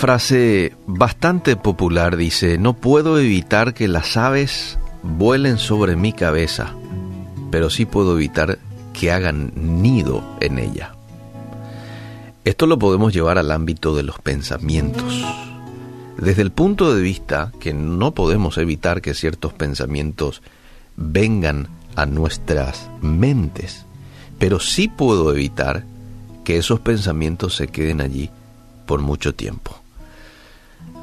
frase bastante popular dice, no puedo evitar que las aves vuelen sobre mi cabeza, pero sí puedo evitar que hagan nido en ella. Esto lo podemos llevar al ámbito de los pensamientos. Desde el punto de vista que no podemos evitar que ciertos pensamientos vengan a nuestras mentes, pero sí puedo evitar que esos pensamientos se queden allí por mucho tiempo.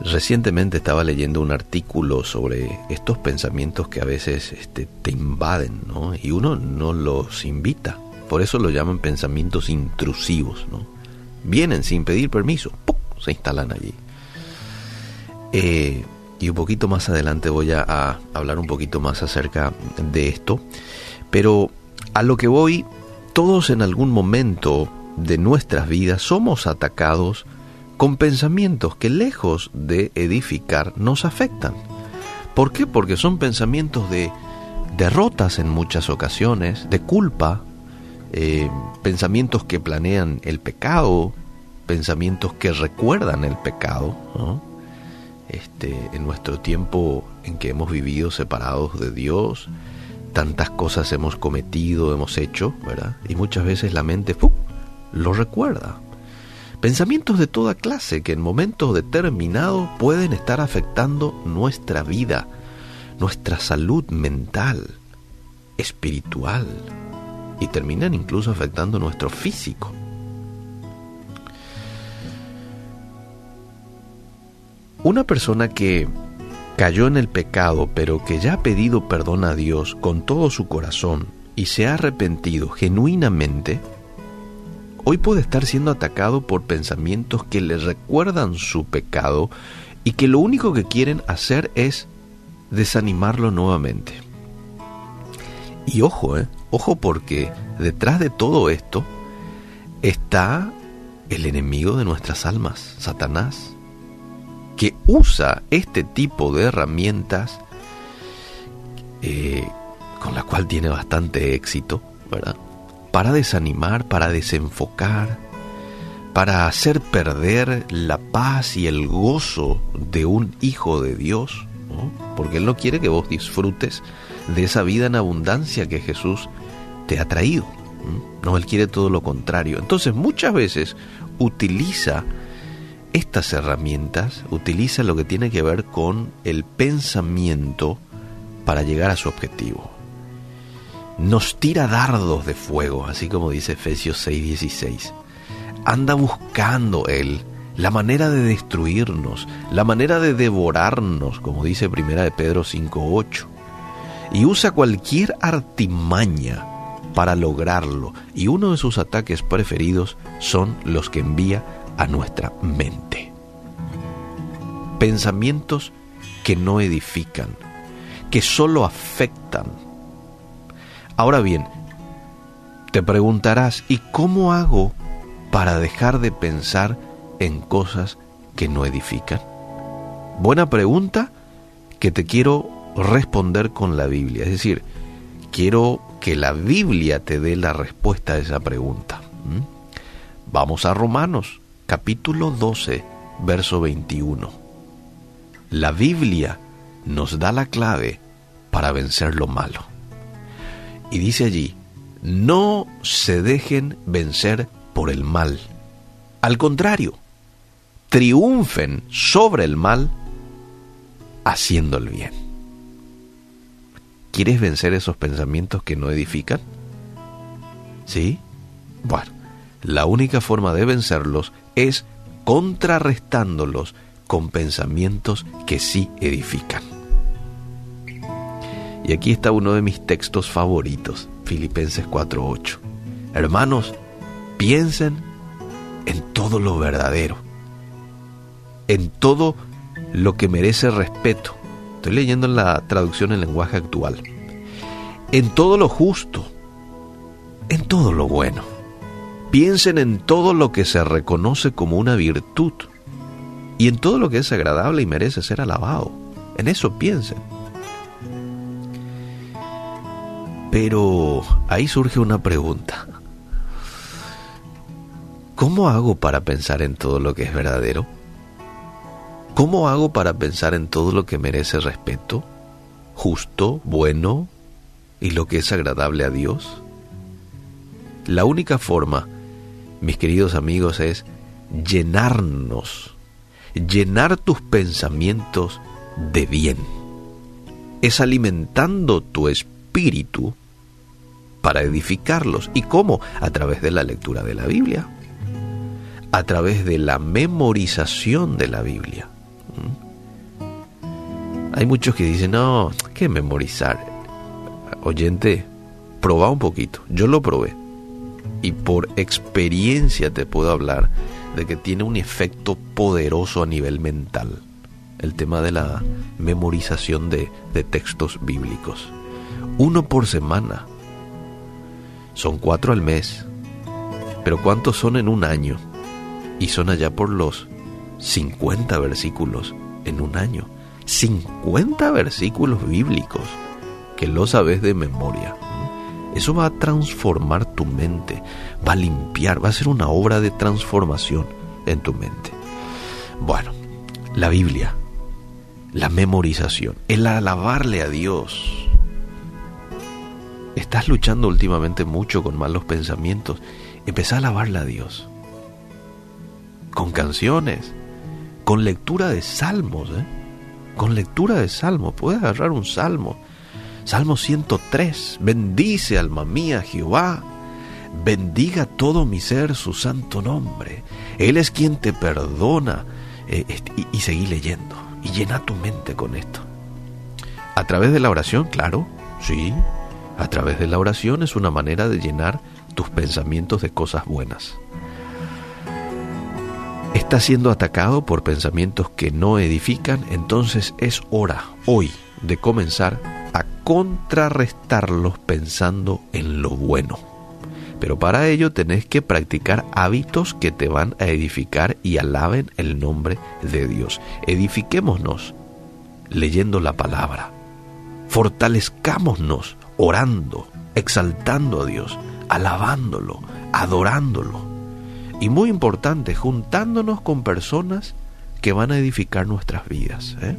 Recientemente estaba leyendo un artículo sobre estos pensamientos que a veces este, te invaden, ¿no? Y uno no los invita. Por eso lo llaman pensamientos intrusivos, ¿no? Vienen sin pedir permiso, se instalan allí. Eh, y un poquito más adelante voy a hablar un poquito más acerca de esto. Pero a lo que voy, todos en algún momento de nuestras vidas somos atacados con pensamientos que lejos de edificar nos afectan. ¿Por qué? Porque son pensamientos de derrotas en muchas ocasiones, de culpa, eh, pensamientos que planean el pecado, pensamientos que recuerdan el pecado. Este, en nuestro tiempo en que hemos vivido separados de Dios, tantas cosas hemos cometido, hemos hecho, ¿verdad? Y muchas veces la mente lo recuerda. Pensamientos de toda clase que en momentos determinados pueden estar afectando nuestra vida, nuestra salud mental, espiritual y terminan incluso afectando nuestro físico. Una persona que cayó en el pecado pero que ya ha pedido perdón a Dios con todo su corazón y se ha arrepentido genuinamente, hoy puede estar siendo atacado por pensamientos que le recuerdan su pecado y que lo único que quieren hacer es desanimarlo nuevamente. Y ojo, eh, ojo porque detrás de todo esto está el enemigo de nuestras almas, Satanás, que usa este tipo de herramientas eh, con la cual tiene bastante éxito, ¿verdad? Para desanimar, para desenfocar, para hacer perder la paz y el gozo de un hijo de Dios, porque Él no quiere que vos disfrutes de esa vida en abundancia que Jesús te ha traído. No, Él quiere todo lo contrario. Entonces muchas veces utiliza estas herramientas, utiliza lo que tiene que ver con el pensamiento para llegar a su objetivo nos tira dardos de fuego, así como dice Efesios 6:16. Anda buscando Él la manera de destruirnos, la manera de devorarnos, como dice Primera de Pedro 5:8. Y usa cualquier artimaña para lograrlo, y uno de sus ataques preferidos son los que envía a nuestra mente. Pensamientos que no edifican, que solo afectan, Ahora bien, te preguntarás, ¿y cómo hago para dejar de pensar en cosas que no edifican? Buena pregunta que te quiero responder con la Biblia. Es decir, quiero que la Biblia te dé la respuesta a esa pregunta. ¿Mm? Vamos a Romanos, capítulo 12, verso 21. La Biblia nos da la clave para vencer lo malo. Y dice allí, no se dejen vencer por el mal. Al contrario, triunfen sobre el mal haciendo el bien. ¿Quieres vencer esos pensamientos que no edifican? ¿Sí? Bueno, la única forma de vencerlos es contrarrestándolos con pensamientos que sí edifican. Y aquí está uno de mis textos favoritos, Filipenses 4:8. Hermanos, piensen en todo lo verdadero, en todo lo que merece respeto. Estoy leyendo en la traducción en lenguaje actual. En todo lo justo, en todo lo bueno. Piensen en todo lo que se reconoce como una virtud y en todo lo que es agradable y merece ser alabado. En eso piensen. Pero ahí surge una pregunta. ¿Cómo hago para pensar en todo lo que es verdadero? ¿Cómo hago para pensar en todo lo que merece respeto, justo, bueno y lo que es agradable a Dios? La única forma, mis queridos amigos, es llenarnos, llenar tus pensamientos de bien. Es alimentando tu espíritu para edificarlos. ¿Y cómo? A través de la lectura de la Biblia, a través de la memorización de la Biblia. ¿Mm? Hay muchos que dicen, no, ¿qué memorizar? Oyente, probá un poquito. Yo lo probé. Y por experiencia te puedo hablar de que tiene un efecto poderoso a nivel mental. El tema de la memorización de, de textos bíblicos. Uno por semana. Son cuatro al mes. Pero ¿cuántos son en un año? Y son allá por los 50 versículos en un año. 50 versículos bíblicos que lo sabes de memoria. Eso va a transformar tu mente, va a limpiar, va a ser una obra de transformación en tu mente. Bueno, la Biblia, la memorización, el alabarle a Dios. Estás luchando últimamente mucho con malos pensamientos. Empezá a alabarle a Dios. Con canciones, con lectura de salmos, ¿eh? con lectura de salmos. Puedes agarrar un salmo. Salmo 103. Bendice alma mía Jehová. Bendiga todo mi ser su santo nombre. Él es quien te perdona. Eh, y, y seguí leyendo. Y llena tu mente con esto. A través de la oración, claro, sí. A través de la oración es una manera de llenar tus pensamientos de cosas buenas. Estás siendo atacado por pensamientos que no edifican, entonces es hora hoy de comenzar a contrarrestarlos pensando en lo bueno. Pero para ello tenés que practicar hábitos que te van a edificar y alaben el nombre de Dios. Edifiquémonos leyendo la palabra. Fortalezcámonos orando, exaltando a Dios, alabándolo, adorándolo y muy importante, juntándonos con personas que van a edificar nuestras vidas. ¿eh?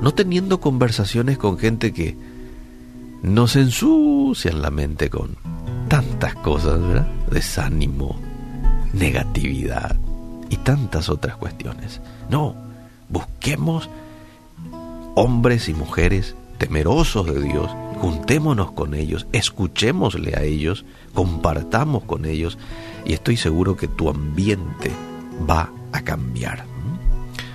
No teniendo conversaciones con gente que nos ensucian la mente con tantas cosas. Desánimo, negatividad y tantas otras cuestiones. No, busquemos hombres y mujeres temerosos de Dios, juntémonos con ellos, escuchémosle a ellos, compartamos con ellos y estoy seguro que tu ambiente va a cambiar.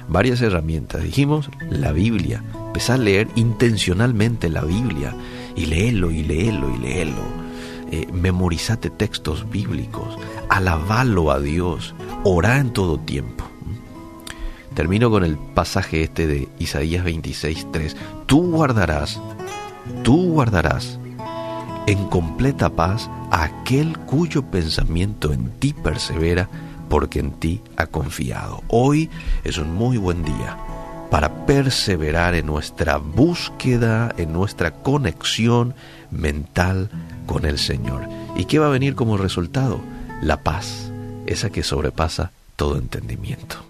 Varias herramientas. Dijimos la Biblia. Empezá a leer intencionalmente la Biblia y léelo y léelo y léelo. Eh, memorizate textos bíblicos. Alabalo a Dios. Orá en todo tiempo. Termino con el pasaje este de Isaías 26.3. Tú guardarás, tú guardarás en completa paz a aquel cuyo pensamiento en ti persevera porque en ti ha confiado. Hoy es un muy buen día para perseverar en nuestra búsqueda, en nuestra conexión mental con el Señor. ¿Y qué va a venir como resultado? La paz, esa que sobrepasa todo entendimiento.